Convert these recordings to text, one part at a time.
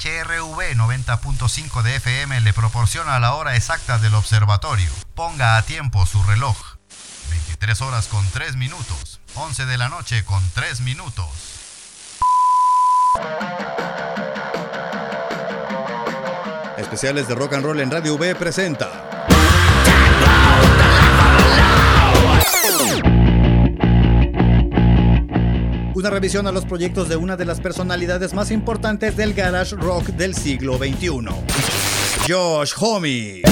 HRV 90.5 de FM le proporciona la hora exacta del observatorio. Ponga a tiempo su reloj. 23 horas con 3 minutos. 11 de la noche con 3 minutos. Especiales de rock and roll en Radio V presenta. Una revisión a los proyectos de una de las personalidades más importantes del garage rock del siglo XXI. Josh Homme.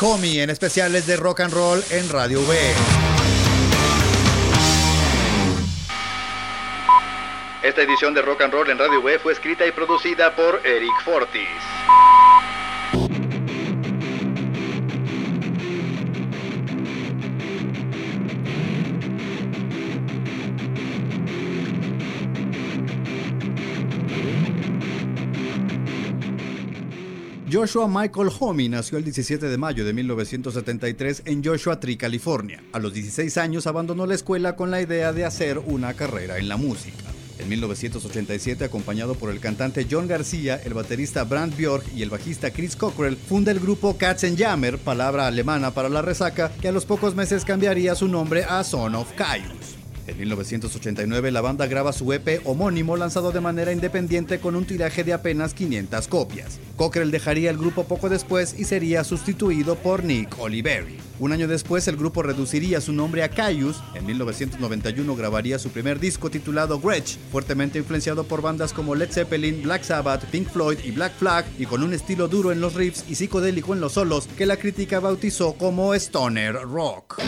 Homme en especiales de rock and roll en Radio V. Esta edición de Rock and Roll en Radio V fue escrita y producida por Eric Fortis. Joshua Michael Homme nació el 17 de mayo de 1973 en Joshua Tree, California. A los 16 años abandonó la escuela con la idea de hacer una carrera en la música. En 1987, acompañado por el cantante John García, el baterista Brand Björk y el bajista Chris Cockrell, funda el grupo Katzenjammer, palabra alemana para la resaca, que a los pocos meses cambiaría su nombre a Son of Caius. En 1989 la banda graba su EP homónimo lanzado de manera independiente con un tiraje de apenas 500 copias. Cockrell dejaría el grupo poco después y sería sustituido por Nick Oliveri. Un año después el grupo reduciría su nombre a Caius. En 1991 grabaría su primer disco titulado Gretsch, fuertemente influenciado por bandas como Led Zeppelin, Black Sabbath, Pink Floyd y Black Flag y con un estilo duro en los riffs y psicodélico en los solos que la crítica bautizó como Stoner Rock.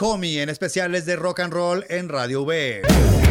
Homie en especiales de rock and roll en Radio V.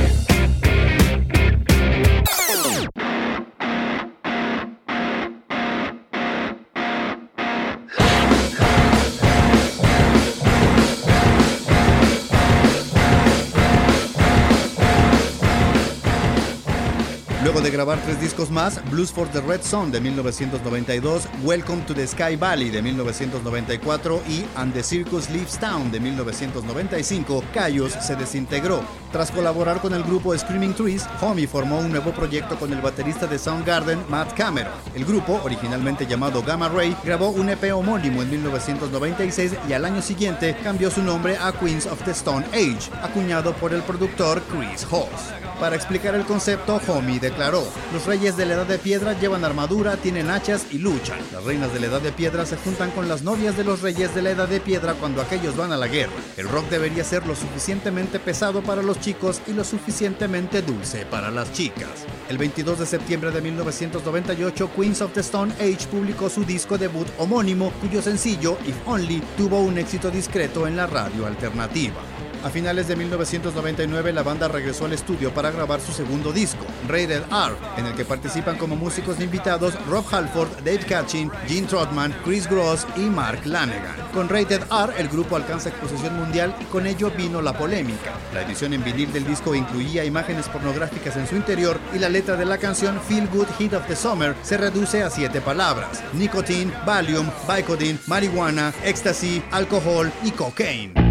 de grabar tres discos más, Blues for the Red Sun de 1992, Welcome to the Sky Valley de 1994 y And the Circus Leaves Town de 1995, Cayos se desintegró. Tras colaborar con el grupo Screaming Trees, Homie formó un nuevo proyecto con el baterista de Soundgarden, Matt Cameron. El grupo, originalmente llamado Gamma Ray, grabó un EP homónimo en 1996 y al año siguiente cambió su nombre a Queens of the Stone Age, acuñado por el productor Chris Hoss. Para explicar el concepto, Homie declaró, los reyes de la Edad de Piedra llevan armadura, tienen hachas y luchan. Las reinas de la Edad de Piedra se juntan con las novias de los reyes de la Edad de Piedra cuando aquellos van a la guerra. El rock debería ser lo suficientemente pesado para los chicos y lo suficientemente dulce para las chicas. El 22 de septiembre de 1998, Queens of the Stone Age publicó su disco debut homónimo, cuyo sencillo, If Only, tuvo un éxito discreto en la radio alternativa. A finales de 1999 la banda regresó al estudio para grabar su segundo disco, Rated R, en el que participan como músicos invitados Rob Halford, Dave Catchin, Gene Trotman, Chris Gross y Mark Lanegan. Con Rated R el grupo alcanza exposición mundial y con ello vino la polémica. La edición en vinil del disco incluía imágenes pornográficas en su interior y la letra de la canción Feel Good Heat of the Summer se reduce a siete palabras: nicotine, Valium, Vicodin, marihuana, ecstasy, alcohol y cocaine.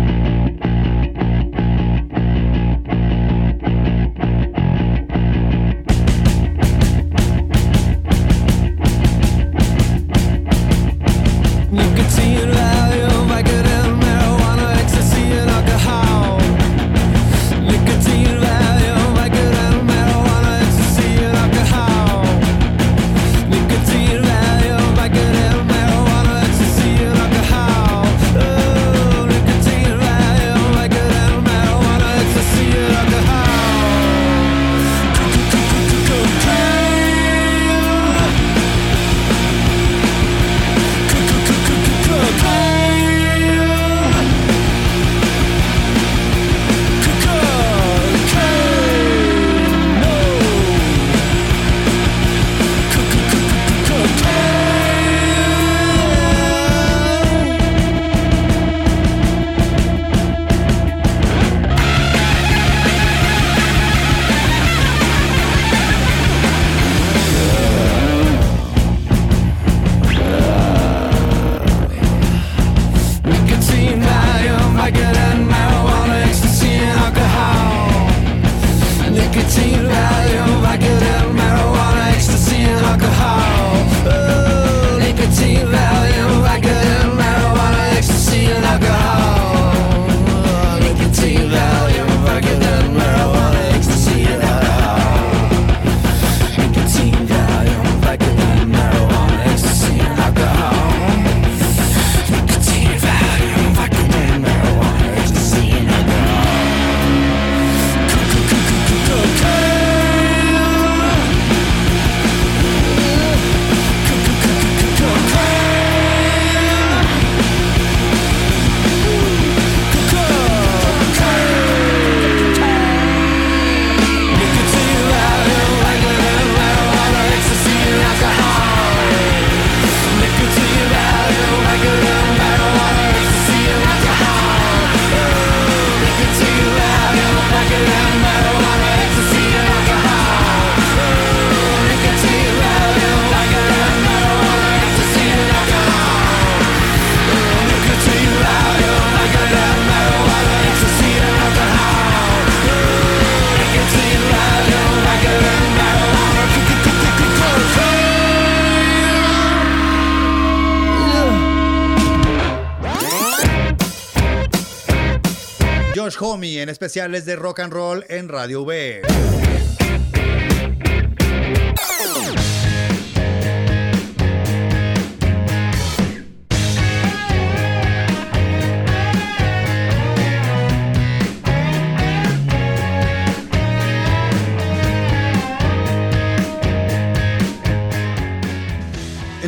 En especiales de rock and roll en Radio V.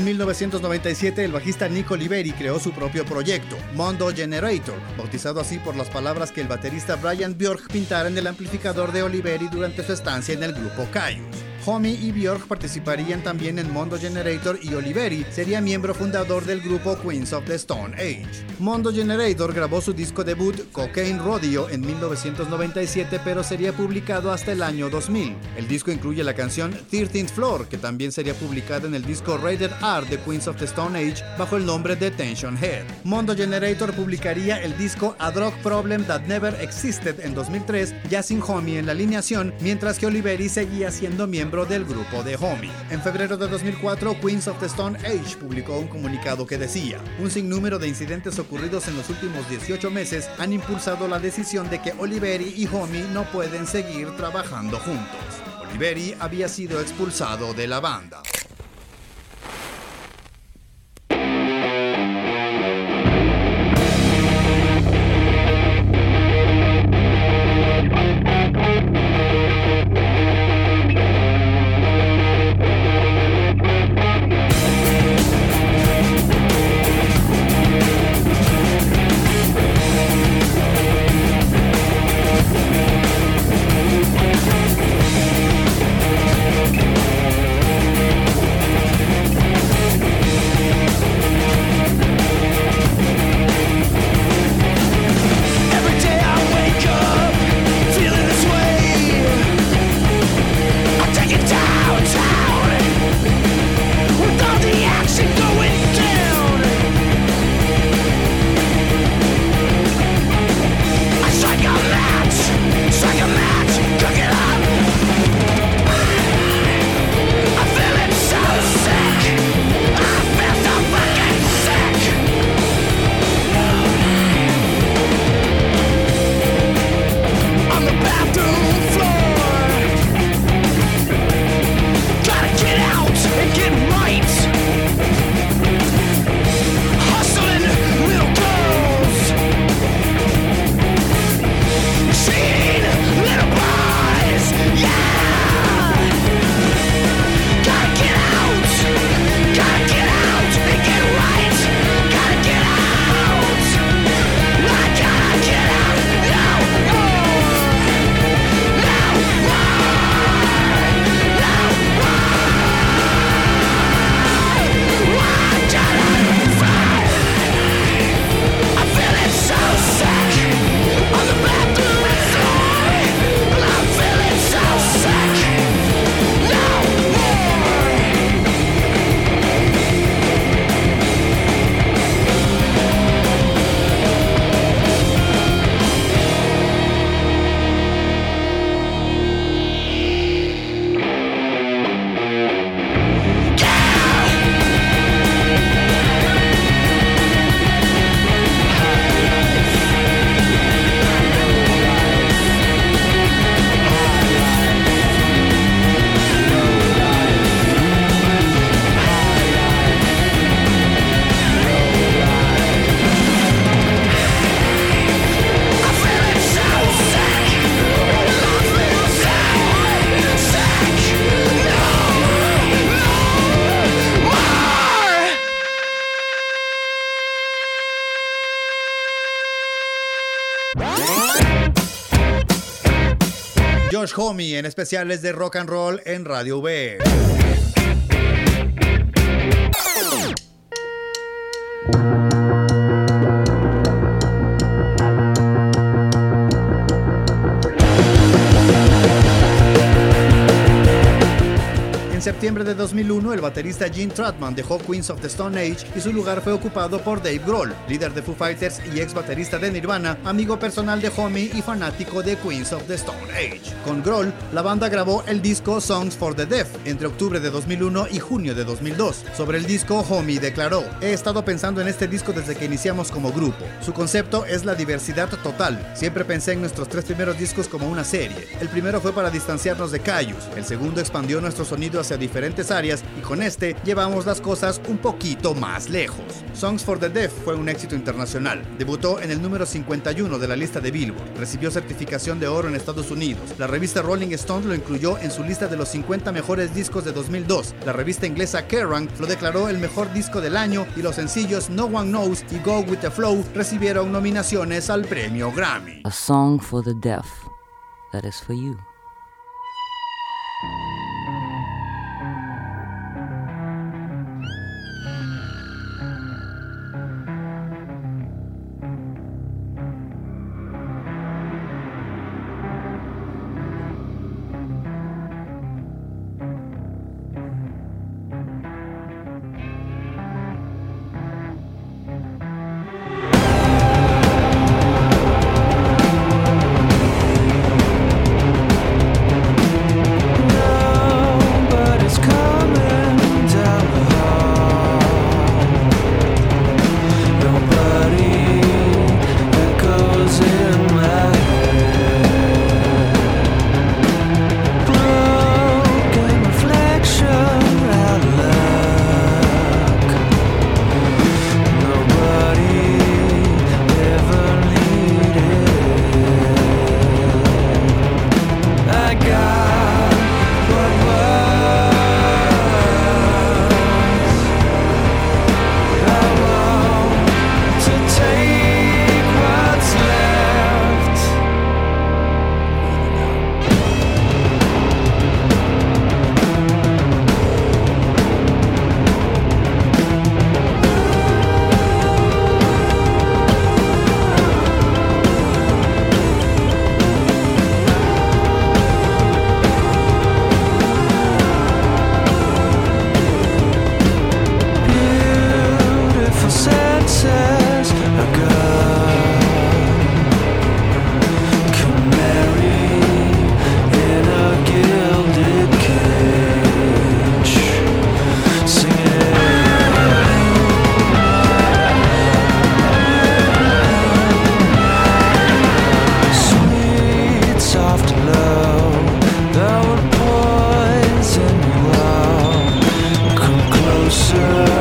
1997, el bajista Nico Oliveri creó su propio proyecto, Mondo Generator, bautizado así por las palabras que el baterista Brian Bjork pintara en el amplificador de Oliveri durante su estancia en el grupo Caius. Homie y Björk participarían también en Mondo Generator y Oliveri sería miembro fundador del grupo Queens of the Stone Age. Mondo Generator grabó su disco debut Cocaine Rodeo en 1997 pero sería publicado hasta el año 2000. El disco incluye la canción 13th Floor que también sería publicada en el disco Rated R de Queens of the Stone Age bajo el nombre de Tension Head. Mondo Generator publicaría el disco A Drug Problem That Never Existed en 2003 ya sin Homie en la alineación mientras que Oliveri seguía siendo miembro del grupo de Homie. En febrero de 2004, Queens of the Stone Age publicó un comunicado que decía, un sinnúmero de incidentes ocurridos en los últimos 18 meses han impulsado la decisión de que Oliveri y Homie no pueden seguir trabajando juntos. Oliveri había sido expulsado de la banda. En especiales de rock and roll en Radio V. septiembre de 2001, el baterista Gene Trotman dejó Queens of the Stone Age y su lugar fue ocupado por Dave Grohl, líder de Foo Fighters y ex baterista de Nirvana, amigo personal de Homie y fanático de Queens of the Stone Age. Con Grohl, la banda grabó el disco Songs for the Deaf entre octubre de 2001 y junio de 2002. Sobre el disco, Homie declaró: He estado pensando en este disco desde que iniciamos como grupo. Su concepto es la diversidad total. Siempre pensé en nuestros tres primeros discos como una serie. El primero fue para distanciarnos de Cayus, el segundo expandió nuestro sonido hacia diferentes áreas y con este llevamos las cosas un poquito más lejos. Songs for the Deaf fue un éxito internacional. Debutó en el número 51 de la lista de Billboard. Recibió certificación de oro en Estados Unidos. La revista Rolling Stone lo incluyó en su lista de los 50 mejores discos de 2002. La revista inglesa Kerrang lo declaró el mejor disco del año y los sencillos No One Knows y Go With The Flow recibieron nominaciones al premio Grammy. A song for the deaf. That is for you. answer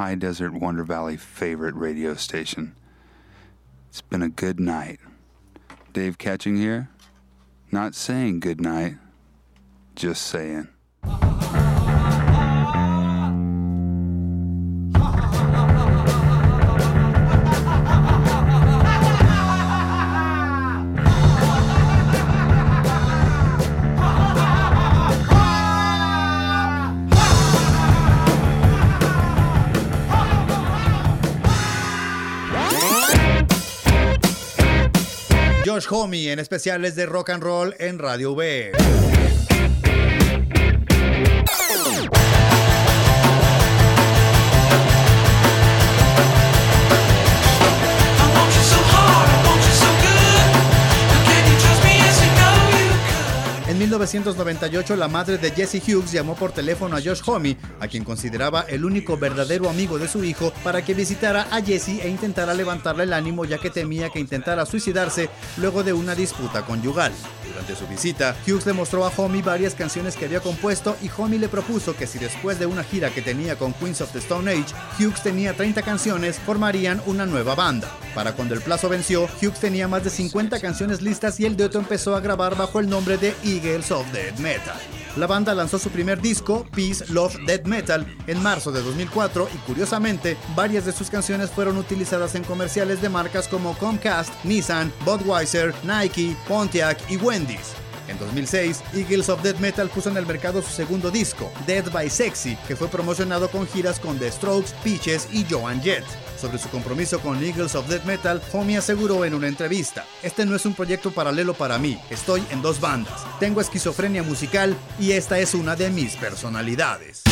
High Desert Wonder Valley favorite radio station. It's been a good night. Dave Catching here. Not saying good night, just saying. Homie en especiales de rock and roll en Radio V. 1998, la madre de Jesse Hughes llamó por teléfono a Josh Homme, a quien consideraba el único verdadero amigo de su hijo, para que visitara a Jesse e intentara levantarle el ánimo ya que temía que intentara suicidarse luego de una disputa conyugal. Durante su visita, Hughes le mostró a Homie varias canciones que había compuesto y Homie le propuso que si después de una gira que tenía con Queens of the Stone Age, Hughes tenía 30 canciones, formarían una nueva banda. Para cuando el plazo venció, Hughes tenía más de 50 canciones listas y el dueto empezó a grabar bajo el nombre de Eagles of Death Metal. La banda lanzó su primer disco, Peace, Love, Death Metal, en marzo de 2004 y curiosamente, varias de sus canciones fueron utilizadas en comerciales de marcas como Comcast, Nissan, Budweiser, Nike, Pontiac y Wendy's. En 2006, Eagles of Death Metal puso en el mercado su segundo disco, Dead by Sexy, que fue promocionado con giras con The Strokes, Peaches y Joan Jett. Sobre su compromiso con Eagles of Death Metal, Homie aseguró en una entrevista, este no es un proyecto paralelo para mí, estoy en dos bandas, tengo esquizofrenia musical y esta es una de mis personalidades.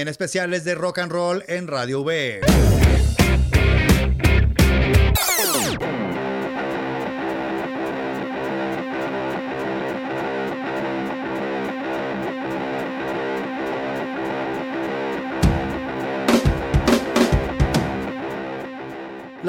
En especiales de rock and roll en Radio V.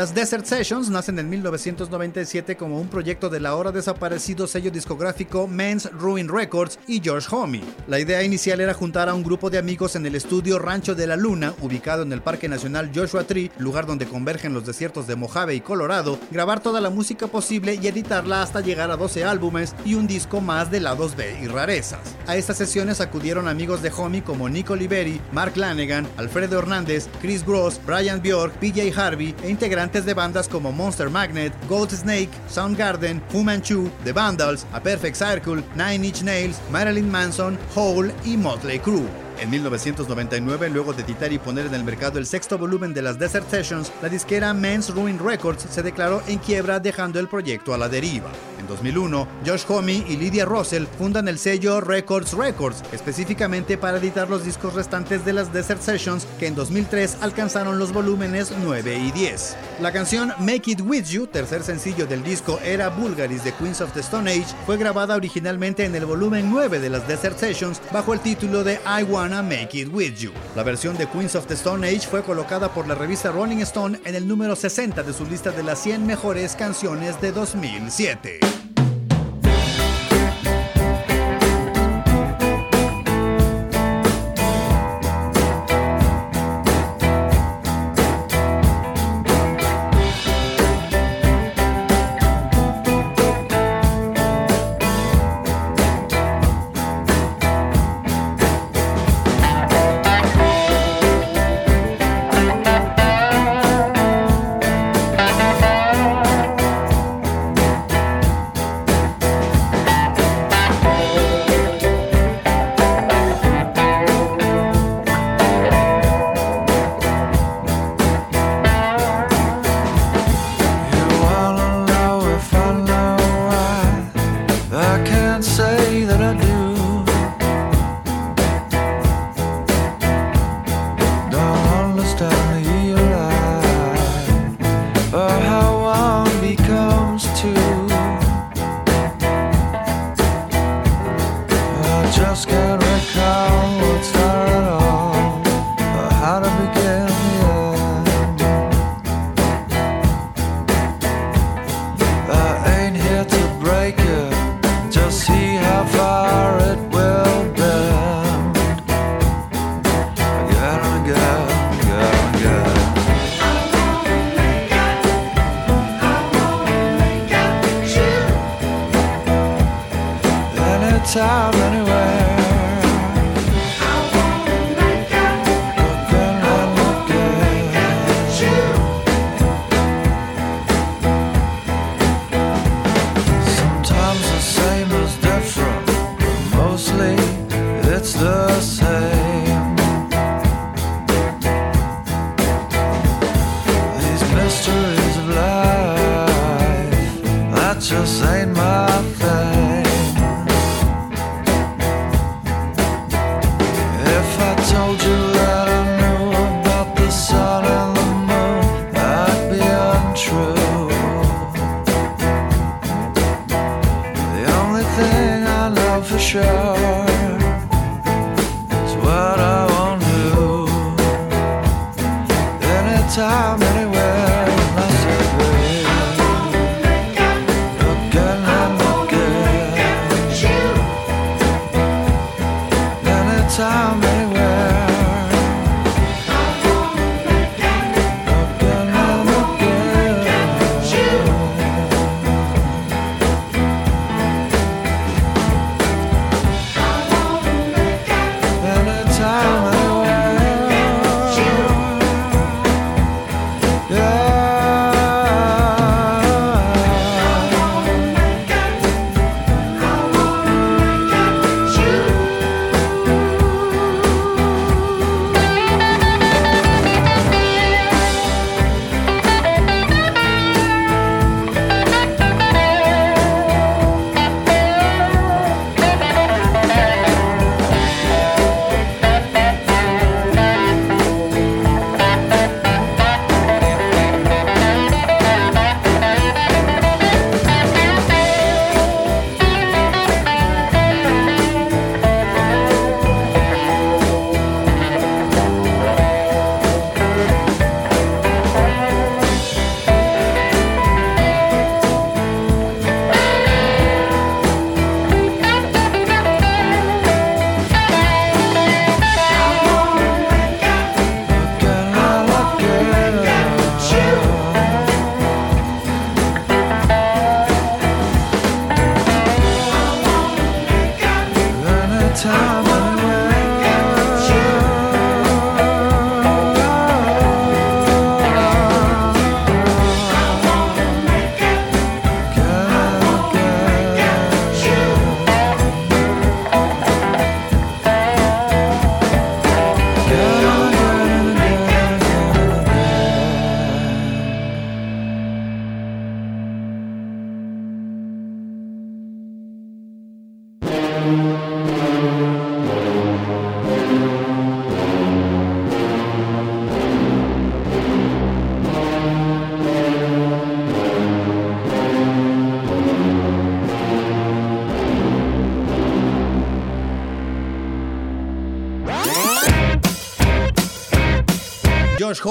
Las Desert Sessions nacen en 1997 como un proyecto de la ahora desaparecido sello discográfico Men's Ruin Records y George Homey. La idea inicial era juntar a un grupo de amigos en el estudio Rancho de la Luna, ubicado en el Parque Nacional Joshua Tree, lugar donde convergen los desiertos de Mojave y Colorado, grabar toda la música posible y editarla hasta llegar a 12 álbumes y un disco más de lados B y rarezas. A estas sesiones acudieron amigos de Homey como Nico Liberi, Mark Lanegan, Alfredo Hernández, Chris Gross, Brian Bjork, PJ Harvey e integrantes de bandas como Monster Magnet, Gold Snake, Soundgarden, Fu Manchu, The Vandals, A Perfect Circle, Nine Inch Nails, Marilyn Manson, Hole y Motley Crue. En 1999, luego de editar y poner en el mercado el sexto volumen de las Desert Sessions, la disquera Men's Ruin Records se declaró en quiebra dejando el proyecto a la deriva. En 2001, Josh Homme y Lydia Russell fundan el sello Records Records, específicamente para editar los discos restantes de las Desert Sessions que en 2003 alcanzaron los volúmenes 9 y 10. La canción Make It With You, tercer sencillo del disco Era Bulgaris de Queens of the Stone Age, fue grabada originalmente en el volumen 9 de las Desert Sessions bajo el título de I Wanna Make It With You. La versión de Queens of the Stone Age fue colocada por la revista Rolling Stone en el número 60 de su lista de las 100 mejores canciones de 2007.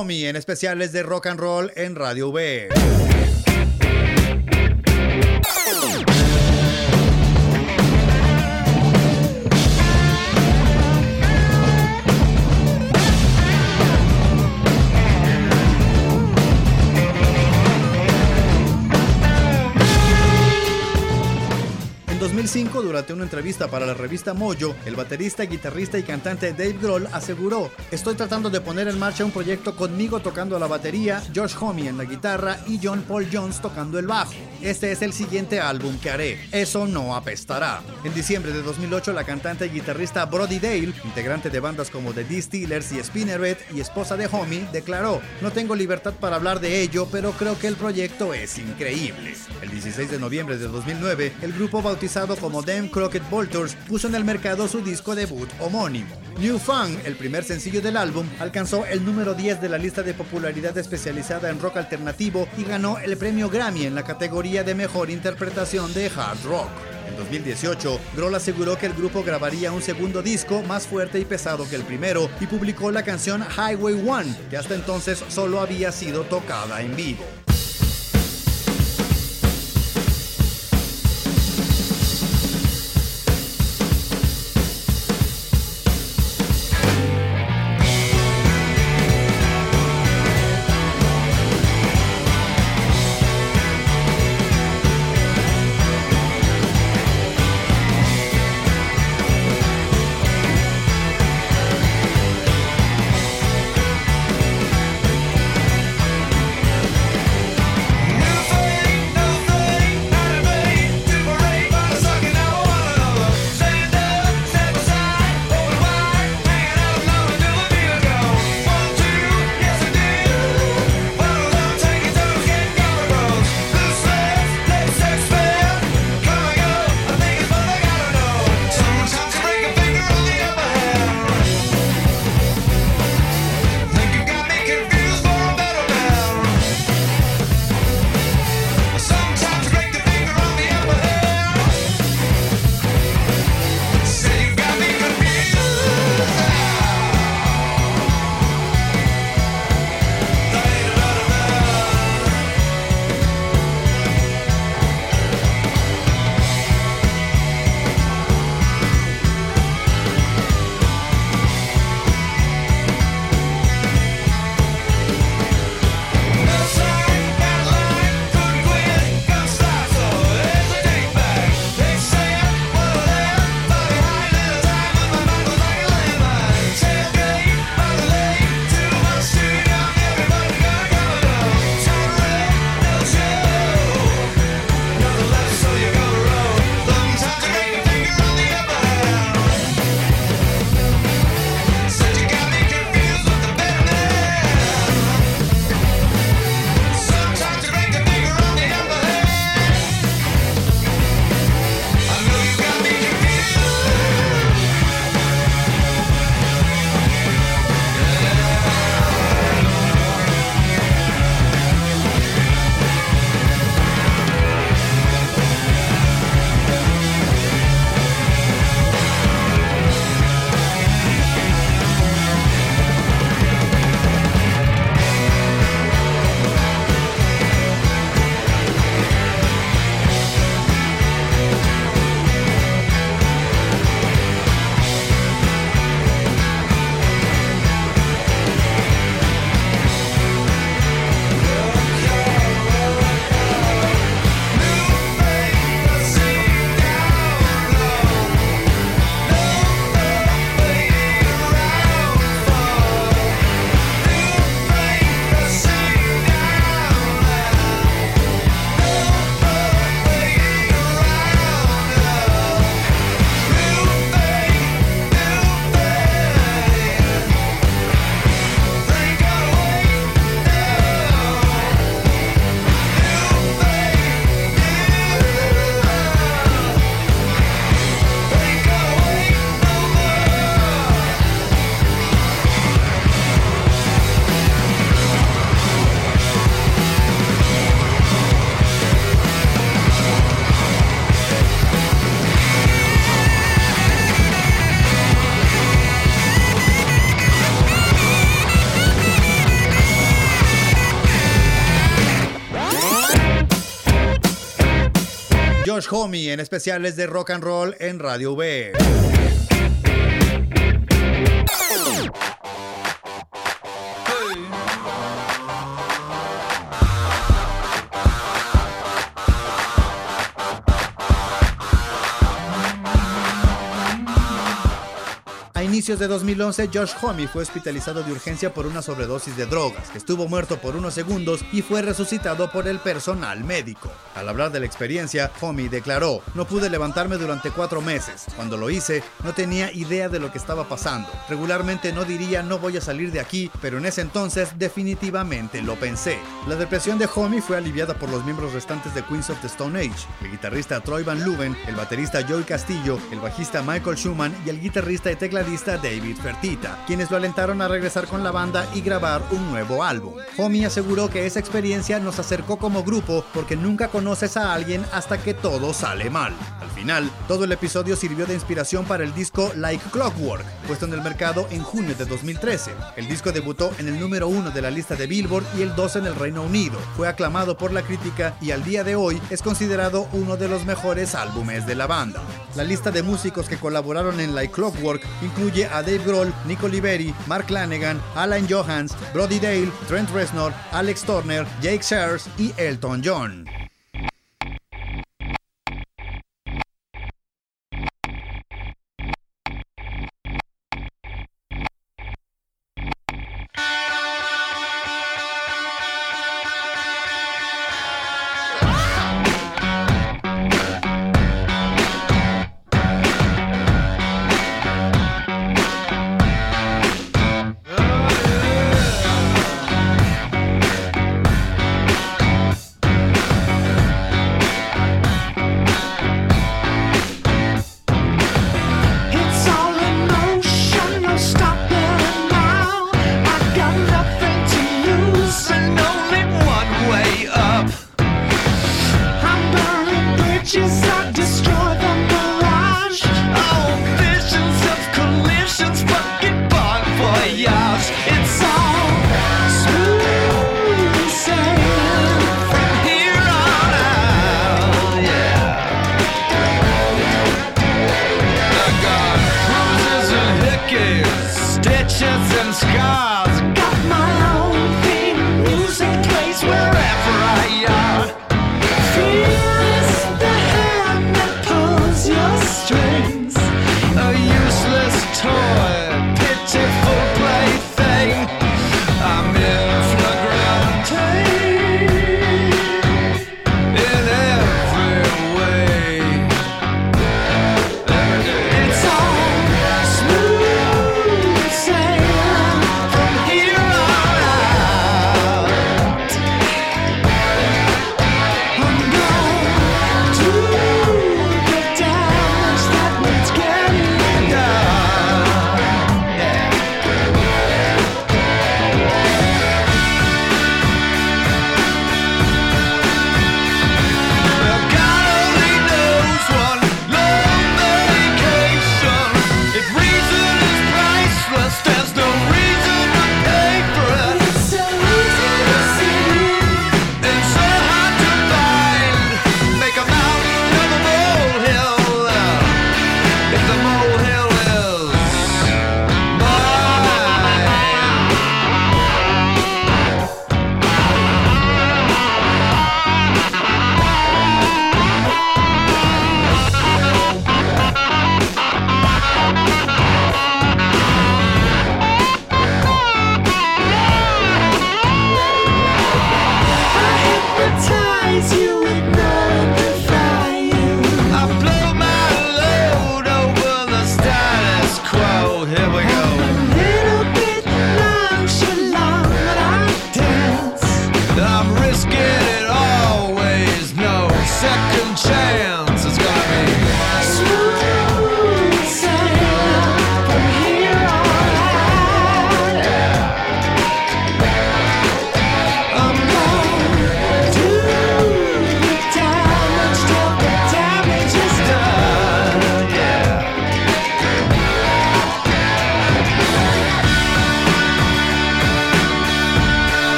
En especiales de rock and roll en Radio V. 2005, durante una entrevista para la revista Mojo, el baterista, guitarrista y cantante Dave Grohl aseguró, estoy tratando de poner en marcha un proyecto conmigo tocando la batería, Josh Homme en la guitarra y John Paul Jones tocando el bajo. Este es el siguiente álbum que haré. Eso no apestará. En diciembre de 2008, la cantante y guitarrista Brody Dale, integrante de bandas como The D-Steelers y Spinneret y esposa de Homie, declaró, no tengo libertad para hablar de ello, pero creo que el proyecto es increíble. El 16 de noviembre de 2009, el grupo bautizado como Them Crockett Vultures, puso en el mercado su disco debut homónimo. New Fun, el primer sencillo del álbum, alcanzó el número 10 de la lista de popularidad especializada en rock alternativo y ganó el premio Grammy en la categoría de mejor interpretación de hard rock. En 2018, Grohl aseguró que el grupo grabaría un segundo disco más fuerte y pesado que el primero y publicó la canción Highway One, que hasta entonces solo había sido tocada en vivo. En especiales de rock and roll en Radio V. inicios de 2011, Josh Homme fue hospitalizado de urgencia por una sobredosis de drogas. Estuvo muerto por unos segundos y fue resucitado por el personal médico. Al hablar de la experiencia, Homme declaró, no pude levantarme durante cuatro meses. Cuando lo hice, no tenía idea de lo que estaba pasando. Regularmente no diría no voy a salir de aquí, pero en ese entonces definitivamente lo pensé. La depresión de Homme fue aliviada por los miembros restantes de Queens of the Stone Age, el guitarrista Troy Van Luven, el baterista Joey Castillo, el bajista Michael Schumann y el guitarrista y tecladista David Fertita, quienes lo alentaron a regresar con la banda y grabar un nuevo álbum. Homie aseguró que esa experiencia nos acercó como grupo porque nunca conoces a alguien hasta que todo sale mal. Al final, todo el episodio sirvió de inspiración para el disco Like Clockwork, puesto en el mercado en junio de 2013. El disco debutó en el número uno de la lista de Billboard y el 2 en el Reino Unido. Fue aclamado por la crítica y al día de hoy es considerado uno de los mejores álbumes de la banda. La lista de músicos que colaboraron en Like Clockwork incluye a Dave Grohl, Nico Liberi, Mark Lanegan, Alan Johans, Brody Dale, Trent Reznor, Alex Turner, Jake Sears y Elton John.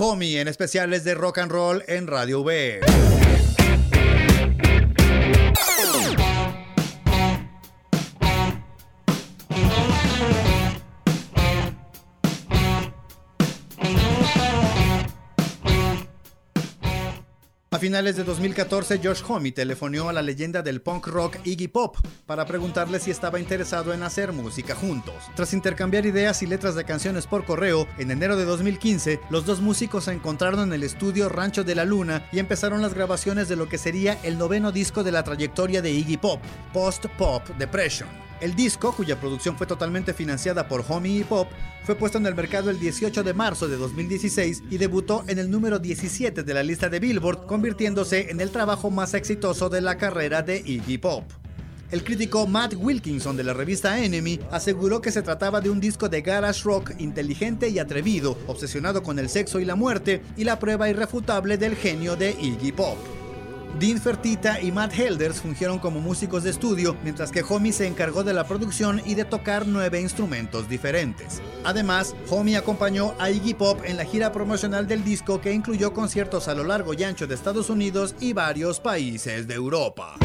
Homme en especiales de rock and roll en Radio V. A finales de 2014, Josh Homme telefoneó a la leyenda del punk rock Iggy Pop para preguntarle si estaba interesado en hacer música juntos. Tras intercambiar ideas y letras de canciones por correo, en enero de 2015, los dos músicos se encontraron en el estudio Rancho de la Luna y empezaron las grabaciones de lo que sería el noveno disco de la trayectoria de Iggy Pop, Post Pop Depression. El disco, cuya producción fue totalmente financiada por Homie y Pop, fue puesto en el mercado el 18 de marzo de 2016 y debutó en el número 17 de la lista de Billboard, convirtiéndose en el trabajo más exitoso de la carrera de Iggy Pop. El crítico Matt Wilkinson de la revista Enemy aseguró que se trataba de un disco de garage rock inteligente y atrevido, obsesionado con el sexo y la muerte, y la prueba irrefutable del genio de Iggy Pop. Dean Fertita y Matt Helders fungieron como músicos de estudio, mientras que Homie se encargó de la producción y de tocar nueve instrumentos diferentes. Además, Homie acompañó a Iggy Pop en la gira promocional del disco que incluyó conciertos a lo largo y ancho de Estados Unidos y varios países de Europa.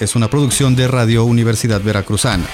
Es una producción de Radio Universidad Veracruzana.